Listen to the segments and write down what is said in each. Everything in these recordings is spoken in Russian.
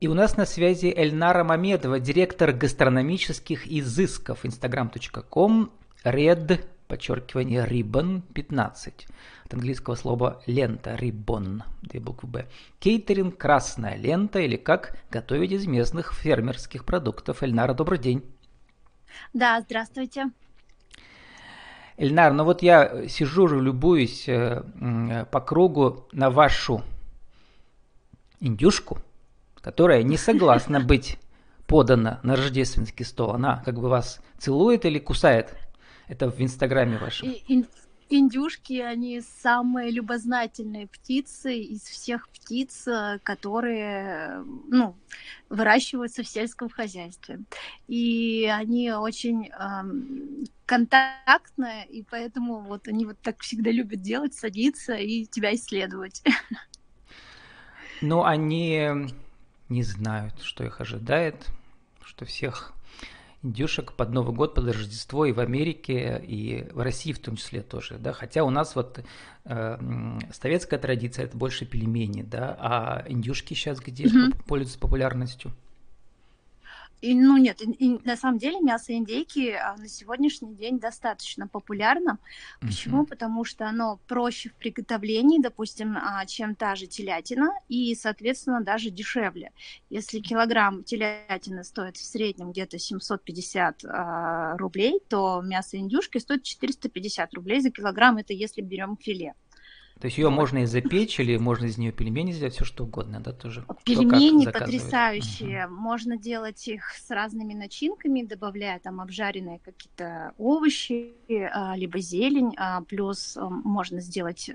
И у нас на связи Эльнара Мамедова, директор гастрономических изысков, instagram.com, red, подчеркивание, ribbon 15. От английского слова лента, ribbon, две буквы Б. Кейтеринг, красная лента или как готовить из местных фермерских продуктов. Эльнара, добрый день. Да, здравствуйте. Эльнар, ну вот я сижу, любуюсь э, по кругу на вашу индюшку – которая не согласна быть подана на рождественский стол. Она как бы вас целует или кусает? Это в инстаграме вашем. Индюшки, они самые любознательные птицы из всех птиц, которые ну, выращиваются в сельском хозяйстве. И они очень эм, контактные, и поэтому вот они вот так всегда любят делать, садиться и тебя исследовать. Ну, они не знают, что их ожидает, что всех индюшек под Новый год, под Рождество и в Америке, и в России в том числе тоже, да, хотя у нас вот э, советская традиция это больше пельмени, да, а индюшки сейчас где mm-hmm. пользуются популярностью? И, ну нет, и, и, на самом деле мясо индейки а, на сегодняшний день достаточно популярно. Почему? Uh-huh. Потому что оно проще в приготовлении, допустим, а, чем та же телятина, и, соответственно, даже дешевле. Если килограмм телятины стоит в среднем где-то 750 а, рублей, то мясо индюшки стоит 450 рублей за килограмм. Это если берем филе. То есть ее можно и запечь, или можно из нее пельмени сделать, все что угодно, да, тоже? Пельмени потрясающие. Угу. Можно делать их с разными начинками, добавляя там обжаренные какие-то овощи, а, либо зелень, а, плюс а, можно сделать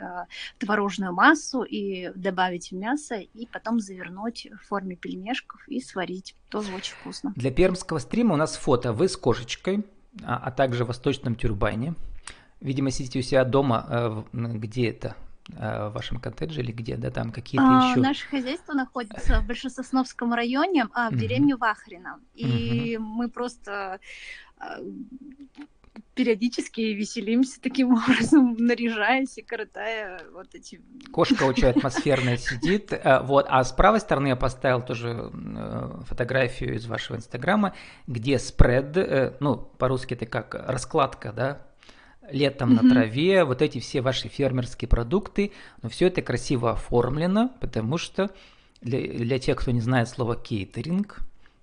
творожную массу и добавить мясо, и потом завернуть в форме пельмешков и сварить. Тоже очень вкусно. Для пермского стрима у нас фото. Вы с кошечкой, а также в восточном тюрбане. Видимо, сидите у себя дома, э, где это? Э, в вашем коттедже или где, да, там какие-то а, еще... Наше хозяйство находится в Большесосновском районе, а, в деревне Вахрина. И мы просто а, периодически веселимся таким образом, наряжаясь и коротая вот эти... Кошка очень атмосферная сидит, э, вот, а с правой стороны я поставил тоже э, фотографию из вашего инстаграма, где спред, ну, по-русски это как раскладка, да, летом mm-hmm. на траве, вот эти все ваши фермерские продукты, но все это красиво оформлено, потому что для, для тех, кто не знает слово кейтеринг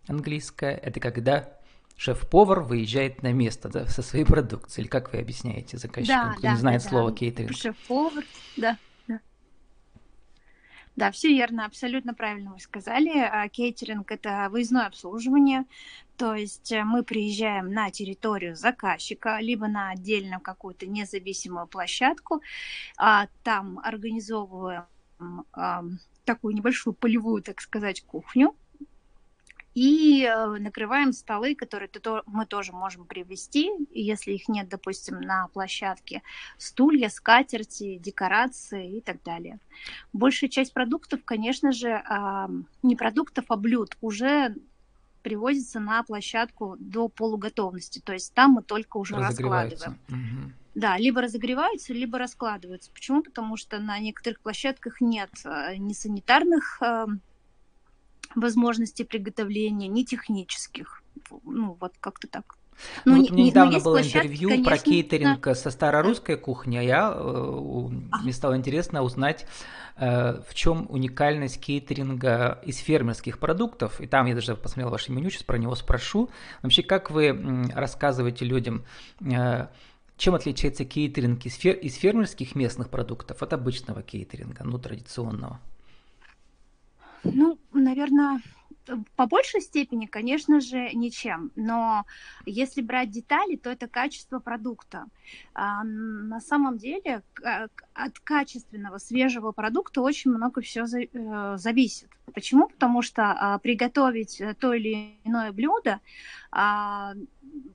английское, это когда шеф-повар выезжает на место да, со своей продукцией, или как вы объясняете заказчикам, да, кто да, не знает да, слово да. кейтеринг? Шеф-повар, да. Да, все верно, абсолютно правильно вы сказали. А, кейтеринг – это выездное обслуживание, то есть э, мы приезжаем на территорию заказчика, либо на отдельную какую-то независимую площадку, а там организовываем такую небольшую полевую, так сказать, кухню, и э, накрываем столы, которые мы тоже можем привезти, если их нет, допустим, на площадке, стулья, скатерти, декорации и так далее. Большая часть продуктов, конечно же, не продуктов, а блюд уже привозится на площадку до полуготовности, то есть там мы только уже раскладываем. Угу. Да, либо разогреваются, либо раскладываются. Почему? Потому что на некоторых площадках нет э, ни санитарных э, возможностей приготовления, ни технических. Ну, вот как-то так. Ну, ну вот мне недавно было интервью конечно, про кейтеринг да. со старорусской кухни, а я э, мне стало интересно узнать, э, в чем уникальность кейтеринга из фермерских продуктов. И там я даже посмотрел ваше меню, сейчас про него спрошу. Вообще, как вы рассказываете людям, э, чем отличается кейтеринг из, фер из фермерских местных продуктов от обычного кейтеринга, ну, традиционного? Ну, наверное, по большей степени, конечно же, ничем. Но если брать детали, то это качество продукта. А на самом деле от качественного свежего продукта очень много все э, зависит. Почему? Потому что а, приготовить то или иное блюдо а,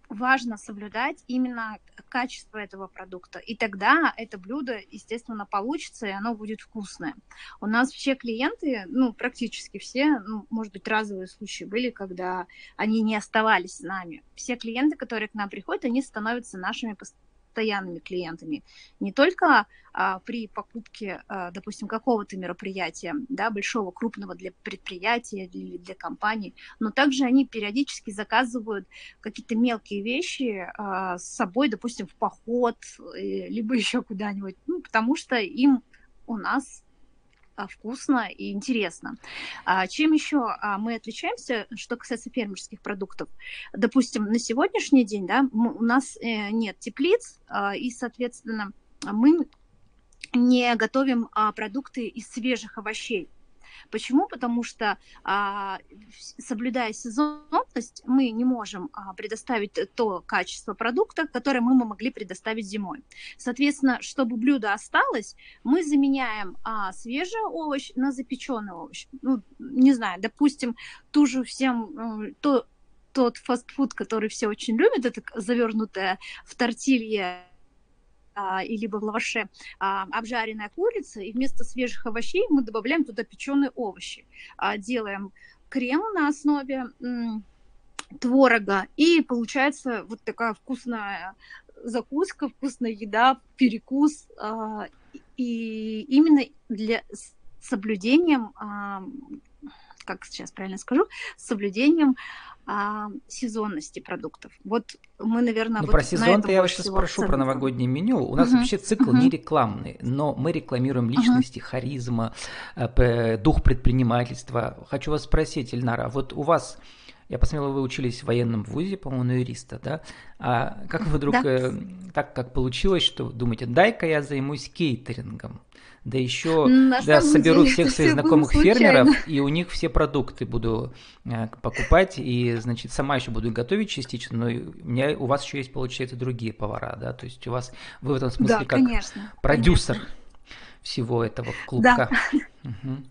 важно соблюдать именно качество этого продукта. И тогда это блюдо, естественно, получится, и оно будет вкусное. У нас все клиенты, ну, практически все, ну, может быть, разовые случаи были, когда они не оставались с нами. Все клиенты, которые к нам приходят, они становятся нашими постоянными клиентами. Не только а, при покупке, а, допустим, какого-то мероприятия, да, большого, крупного для предприятия или для компании, но также они периодически заказывают какие-то мелкие вещи а, с собой, допустим, в поход, э, либо еще куда-нибудь, ну, потому что им у нас вкусно и интересно. А чем еще а, мы отличаемся, что касается фермерских продуктов? Допустим, на сегодняшний день да, у нас э, нет теплиц, и, соответственно, мы не готовим продукты из свежих овощей. Почему? Потому что, а, соблюдая сезонность, мы не можем а, предоставить то качество продукта, которое мы могли предоставить зимой. Соответственно, чтобы блюдо осталось, мы заменяем а, свежий овощ на запеченный овощ. Ну, не знаю, допустим, ту же всем, э, то, тот фастфуд, который все очень любят, это завернутая в тортилье а, и либо в лаваше а, обжаренная курица, и вместо свежих овощей мы добавляем туда печеные овощи. А, делаем крем на основе творога, и получается вот такая вкусная закуска, вкусная еда, перекус, и именно для соблюдением, как сейчас правильно скажу, соблюдением а, сезонности продуктов. Вот мы, наверное, ну, вот про сезон-то я вас сейчас спрошу про новогоднее меню. У нас uh-huh. вообще цикл uh-huh. не рекламный, но мы рекламируем личности, uh-huh. харизма, э, дух предпринимательства. Хочу вас спросить, Ильнара, вот у вас я посмотрел, вы учились в военном вузе, по-моему, на юриста, да? А как вы вдруг, да. э, так как получилось, что думаете, дай-ка я займусь кейтерингом? да еще да, соберу деле, всех своих знакомых фермеров, и у них все продукты буду э, покупать, и, значит, сама еще буду готовить частично, но у, меня, у вас еще есть, получается, другие повара, да, то есть у вас, вы в этом смысле да, как конечно, продюсер конечно. всего этого клубка. Да. Угу.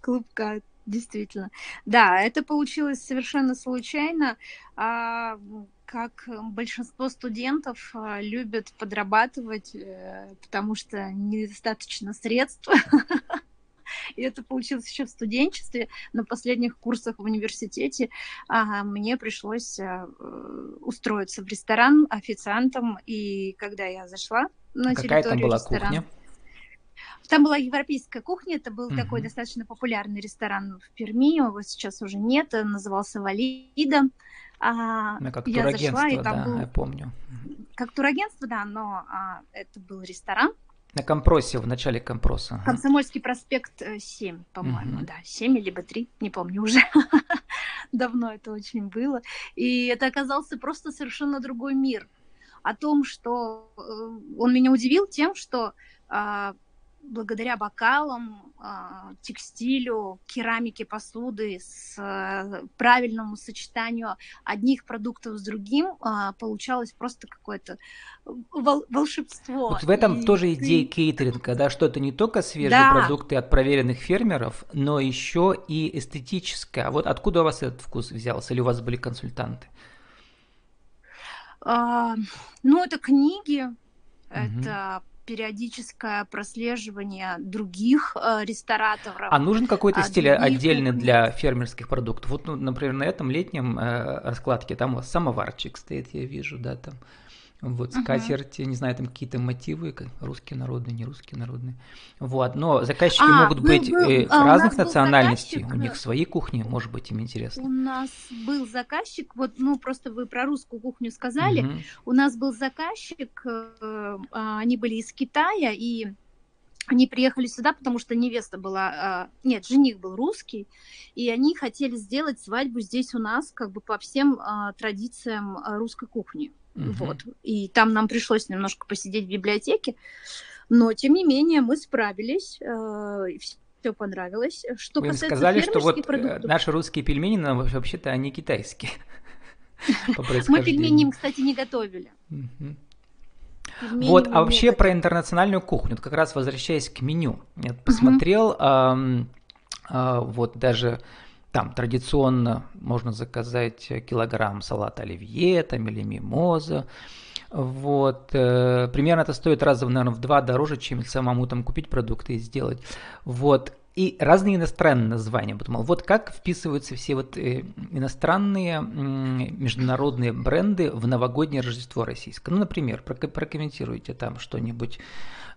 Клубка, действительно. Да, это получилось совершенно случайно. А, как большинство студентов а, любят подрабатывать, э, потому что недостаточно средств. И это получилось еще в студенчестве. На последних курсах в университете а, мне пришлось а, устроиться в ресторан официантом. И когда я зашла на Какая территорию там была ресторана, кухня? Там была европейская кухня, это был mm такой достаточно популярный ресторан в Перми, его сейчас уже нет, назывался Валида. А, ну, как я зашла, и там да, был... я помню. Как турагентство, да, но а, это был ресторан. На Компросе, в начале Компроса. Комсомольский проспект 7, э, по-моему, угу. да, 7 либо 3, не помню уже. Давно это очень было. И это оказался просто совершенно другой мир. О том, что э, он меня удивил тем, что а, благодаря бокалам, а, текстилю, керамике посуды, с э, правильному сочетанию одних продуктов с другим а, получалось просто какое-то волшебство. Вот в этом и тоже идея кейтеринга, да, что это не только свежие да. продукты от проверенных фермеров, но еще и эстетическое. А вот откуда у вас этот вкус взялся? Или у вас были консультанты? А, ну, это книги, угу. это периодическое прослеживание других э, рестораторов. А нужен какой-то стиль отдельный для фермерских продуктов? Вот, ну, например, на этом летнем э, раскладке там у вас самоварчик стоит, я вижу, да, там вот, скатерти, uh-huh. не знаю, там какие-то мотивы, русские народные, не русские народные. Вот, но заказчики а, могут был, быть был, э, а разных национальностей, у них свои кухни, может быть, им интересно. У нас был заказчик, вот, ну, просто вы про русскую кухню сказали, uh-huh. у нас был заказчик, э, а, они были из Китая, и они приехали сюда, потому что невеста была, а, нет, жених был русский, и они хотели сделать свадьбу здесь у нас, как бы по всем а, традициям русской кухни. Угу. Вот. И там нам пришлось немножко посидеть в библиотеке, но тем не менее мы справились, э, все понравилось. Что Вы касается сказали, что вот э, продуктов, наши русские пельмени, но вообще-то они китайские. Мы пельмени им, кстати, не готовили. Вот, а вообще про интернациональную кухню, как раз возвращаясь к меню, я посмотрел, вот даже там традиционно можно заказать килограмм салата оливье там, или мимоза. Вот. Э, примерно это стоит раза, наверное, в два дороже, чем самому там купить продукты и сделать. Вот. и разные иностранные названия. Подумал, вот как вписываются все вот э, иностранные международные бренды в новогоднее Рождество российское. Ну, например, прокомментируйте там что-нибудь.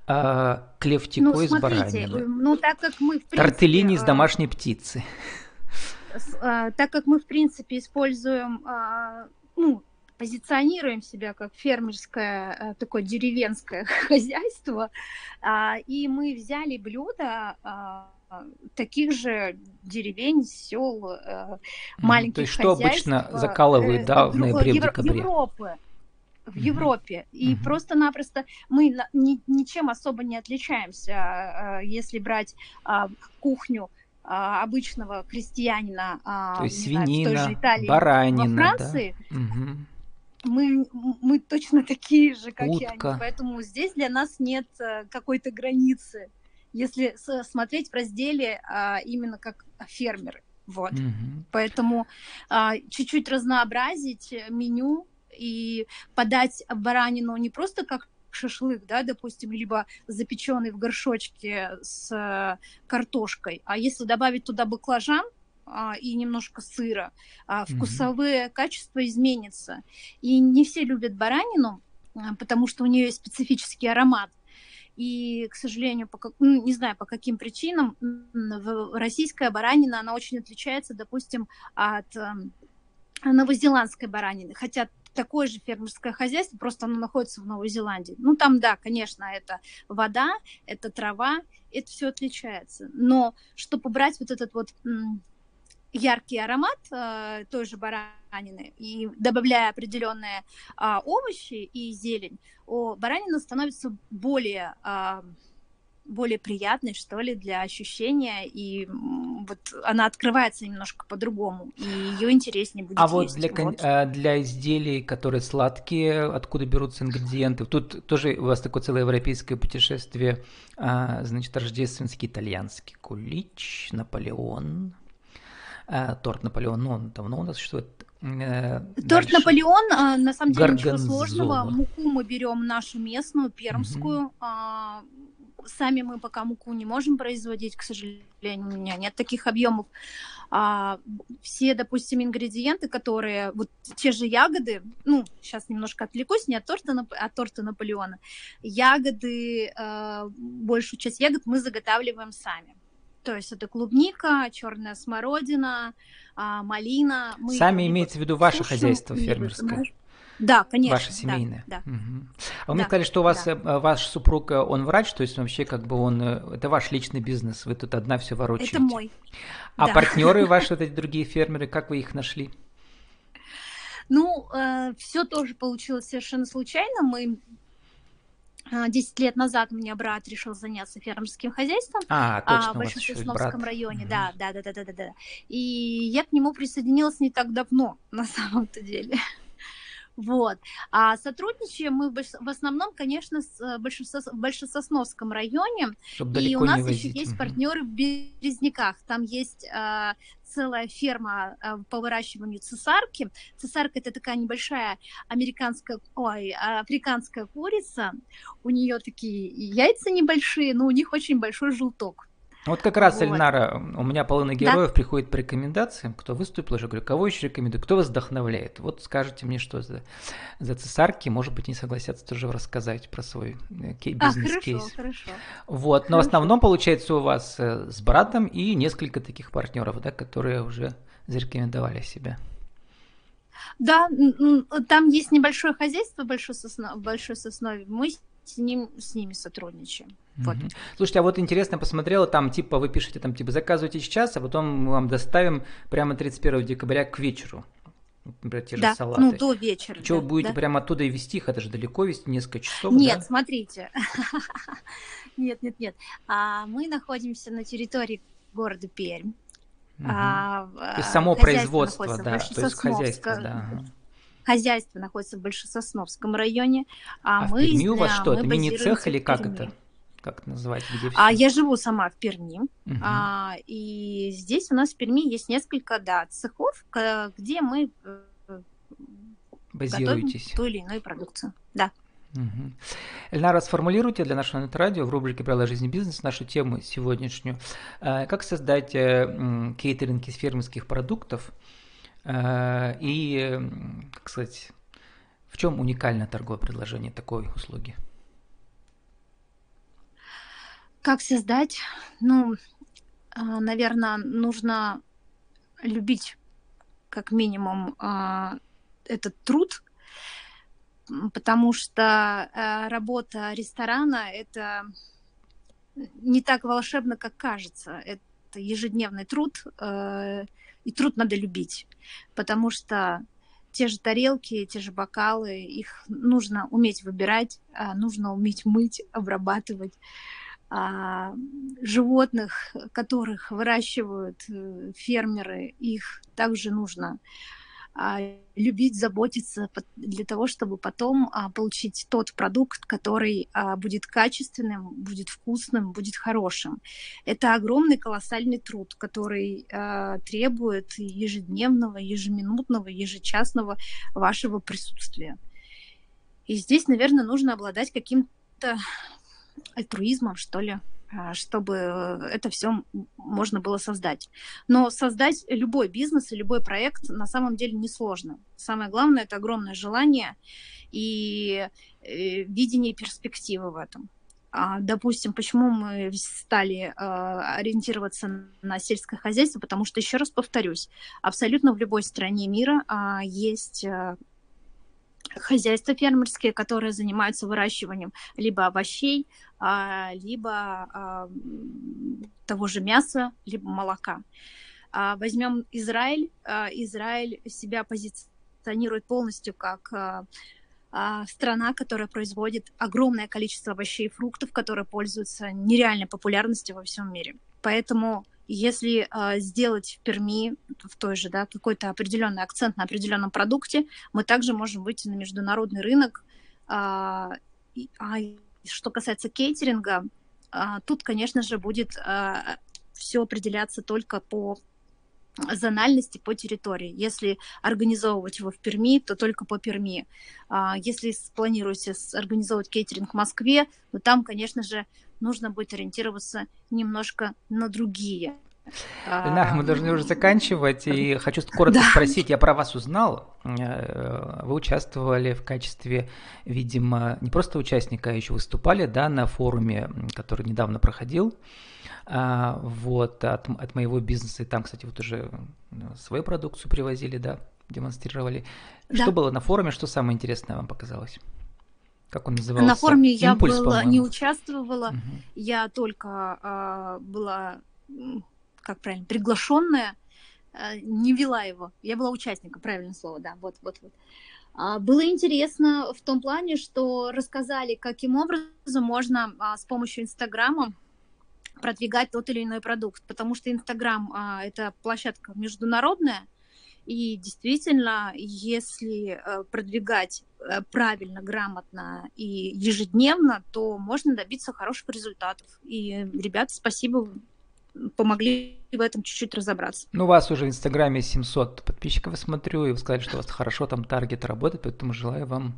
А, клевтико ну, из баранины. Ну, так как мы, в принципе... Тортеллини из а, домашней птицы. А, так как мы, в принципе, используем, ну, позиционируем себя как фермерское такое деревенское хозяйство, и мы взяли блюдо таких же деревень, сел, маленьких То есть что обычно закалывают, да, в ноябре-декабре? Европы в Европе. И mm-hmm. просто-напросто мы ни, ничем особо не отличаемся, а, если брать а, кухню а, обычного крестьянина, То есть свинина, знаю, в той же Италии, баранина, во Франции. Да? Угу. Мы, мы точно такие же, как Утка. и они. Поэтому здесь для нас нет э, какой-то границы, если смотреть в разделе именно как фермеры. Вот. Угу. Поэтому чуть-чуть разнообразить меню, и подать баранину не просто как шашлык, да, допустим, либо запеченный в горшочке с э, картошкой, а если добавить туда баклажан, а, и немножко сыра, а, вкусовые mm-hmm. качества изменятся. И не все любят баранину, а, потому что у нее есть специфический аромат. И, к сожалению, по, ну, не знаю по каким причинам, российская баранина, она очень отличается, допустим, от эм, новозеландской баранины. Хотя такое же фермерское хозяйство, просто оно находится в Новой Зеландии. Ну, там, да, конечно, это вода, это трава, это все отличается. Но чтобы брать вот этот вот яркий аромат э, той же баранины и добавляя определенные э, овощи и зелень, о, баранина становится более э, более приятной, что ли, для ощущения, и вот она открывается немножко по-другому, и ее интереснее будет А есть. вот для, вот. А, для изделий, которые сладкие, откуда берутся ингредиенты? Тут тоже у вас такое целое европейское путешествие, а, значит, рождественский итальянский кулич, Наполеон, а, торт Наполеон, ну, он давно у нас существует, э, Торт Дальше. Наполеон, на самом деле Горгонзола. ничего сложного. Муку мы берем нашу местную, пермскую. Угу сами мы пока муку не можем производить, к сожалению, у меня нет таких объемов. А, все, допустим, ингредиенты, которые, вот те же ягоды, ну, сейчас немножко отвлекусь, не от торта, от торта Наполеона, ягоды, а, большую часть ягод мы заготавливаем сами. То есть это клубника, черная смородина, а, малина. Мы Сами имеется в виду ваше хозяйство фермерское? Да, конечно. Ваше семейное. Да, да. Угу. А вы мне сказали, что у вас да. Э, ваш супруг, э, он врач, то есть вообще как бы он, э, это ваш личный бизнес, вы тут одна все ворочаете. Это мой. А да. партнеры ваши, вот эти другие фермеры, как вы их нашли? Ну, э, все тоже получилось совершенно случайно. Мы 10 лет назад у меня брат решил заняться фермерским хозяйством а, точно, в Большесосновском районе. Mm-hmm. Да, да, да, да, да, да. И я к нему присоединилась не так давно, на самом-то деле. Вот. А сотрудничаем мы в основном, конечно, с э, в Большесосновском районе. Чтобы и у нас еще есть партнеры в Березняках. Там есть э, целая ферма э, по выращиванию цесарки. Цесарка это такая небольшая американская, ой, африканская курица. У нее такие яйца небольшие, но у них очень большой желток. Вот как раз, вот. Эльнара, у меня половина героев да? приходит по рекомендациям, кто выступил, я говорю, кого еще рекомендую, кто вас вдохновляет. Вот скажите мне, что за, за цесарки, может быть, не согласятся тоже рассказать про свой бизнес-кейс. А, хорошо, хорошо. Вот, но хорошо. в основном, получается, у вас э, с братом и несколько таких партнеров, да, которые уже зарекомендовали себя. Да, там есть небольшое хозяйство большой, сосно, большой соснове. Мы с, ним, с ними сотрудничаем. Угу. Слушайте, а вот интересно посмотрела, там типа вы пишете, там типа заказывайте сейчас, а потом мы вам доставим прямо 31 декабря к вечеру. Например, те же да, салаты. ну до вечера. Что да, вы будете да. прямо оттуда и везти их? Это же далеко везти, несколько часов, Нет, да? смотрите. нет, нет, нет. А, мы находимся на территории города Пермь. Угу. А, то есть само производство, да, то есть хозяйство, да хозяйство находится в Большесосновском районе. А, а мы, в Перми у вас что, это мини-цех или как это? Как это называть? Где а я живу сама в Перми, угу. а, и здесь у нас в Перми есть несколько, да, цехов, где мы Базируетесь. готовим ту или иную продукцию. Да. Угу. Эльнара, сформулируйте для нашего радио в рубрике «Правила жизни бизнес» нашу тему сегодняшнюю. Э, как создать э, кейтеринг из фермерских продуктов э, и, как сказать, в чем уникальное торговое предложение такой услуги? Как создать? Ну, наверное, нужно любить как минимум этот труд, потому что э, работа ресторана это не так волшебно, как кажется. Это ежедневный труд, э, и труд надо любить, потому что те же тарелки, те же бокалы, их нужно уметь выбирать, а нужно уметь мыть, обрабатывать. А животных, которых выращивают э, фермеры, их также нужно а, любить, заботиться для того, чтобы потом а, получить тот продукт, который а, будет качественным, будет вкусным, будет хорошим. Это огромный колоссальный труд, который требует ежедневного, ежеминутного, ежечасного вашего присутствия. И здесь, наверное, нужно обладать каким-то альтруизмом, что ли, а, чтобы это все можно было создать. Но создать любой бизнес и любой проект на самом деле несложно. Самое главное это огромное желание и э, видение перспективы в этом. А, допустим, почему мы стали а, ориентироваться на сельское хозяйство, потому что, еще раз повторюсь, абсолютно в любой стране мира есть хозяйства фермерские, которые занимаются выращиванием либо овощей, а, либо а, того же мяса, либо молока. А, возьмем Израиль. Израиль себя позиционирует полностью как страна, которая производит огромное количество овощей и фруктов, которые пользуются нереальной популярностью во всем мире. Поэтому если э, сделать в Перми, в той же, да, какой-то определенный акцент на определенном продукте, мы также можем выйти на международный рынок. Э, и, а что касается кейтеринга, э, тут, конечно же, будет э, все определяться только по зональности по территории. Если организовывать его в Перми, то только по Перми. Если спланируете организовывать кейтеринг в Москве, то там, конечно же, нужно будет ориентироваться немножко на другие. Ленар, мы должны уже заканчивать, и хочу коротко да. спросить, я про вас узнал, э, вы участвовали в качестве, видимо, не просто участника, а еще выступали, да, на форуме, который недавно проходил, а, вот, от, от моего бизнеса, и там, кстати, вот уже свою продукцию привозили, да, демонстрировали. Да. Что было на форуме, что самое интересное вам показалось? Как он назывался? На форуме я была, не участвовала, угу. я только э, была, как правильно, приглашенная, э, не вела его. Я была участником, правильное слово, да, вот, вот, вот. А, было интересно в том плане, что рассказали, каким образом можно а, с помощью Инстаграма продвигать тот или иной продукт, потому что Инстаграм а, это площадка международная, и действительно, если э, продвигать э, правильно, грамотно и ежедневно, то можно добиться хороших результатов. И, ребята, спасибо, помогли в этом чуть-чуть разобраться. Ну, у вас уже в Инстаграме 700 подписчиков, смотрю, и вы сказали, что у вас хорошо там таргет работает, поэтому желаю вам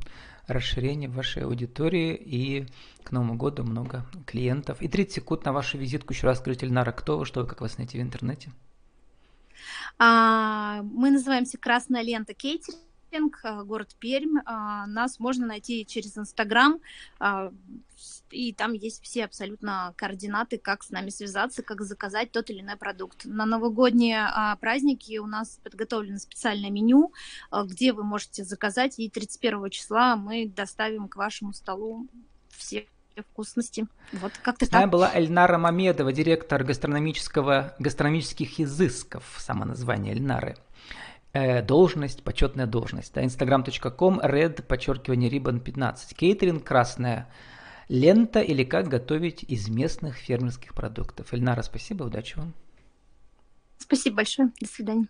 расширения вашей аудитории и к Новому году много клиентов. И 30 секунд на вашу визитку. Еще раз скажите, Ильнара, кто вы, что вы, как вас найти в интернете? А, мы называемся «Красная лента кейтеринг», а, город Пермь. А, нас можно найти через Инстаграм, и там есть все абсолютно координаты, как с нами связаться, как заказать тот или иной продукт. На новогодние праздники у нас подготовлено специальное меню, где вы можете заказать, и 31 числа мы доставим к вашему столу все вкусности. Вот как-то так. была Эльнара Мамедова, директор гастрономического, гастрономических изысков, само название Эльнары. Э, должность, почетная должность. Да, instagram.com, red, подчеркивание, рибан 15. Кейтеринг, красная лента или как готовить из местных фермерских продуктов. Эльнара, спасибо, удачи вам. Спасибо большое, до свидания.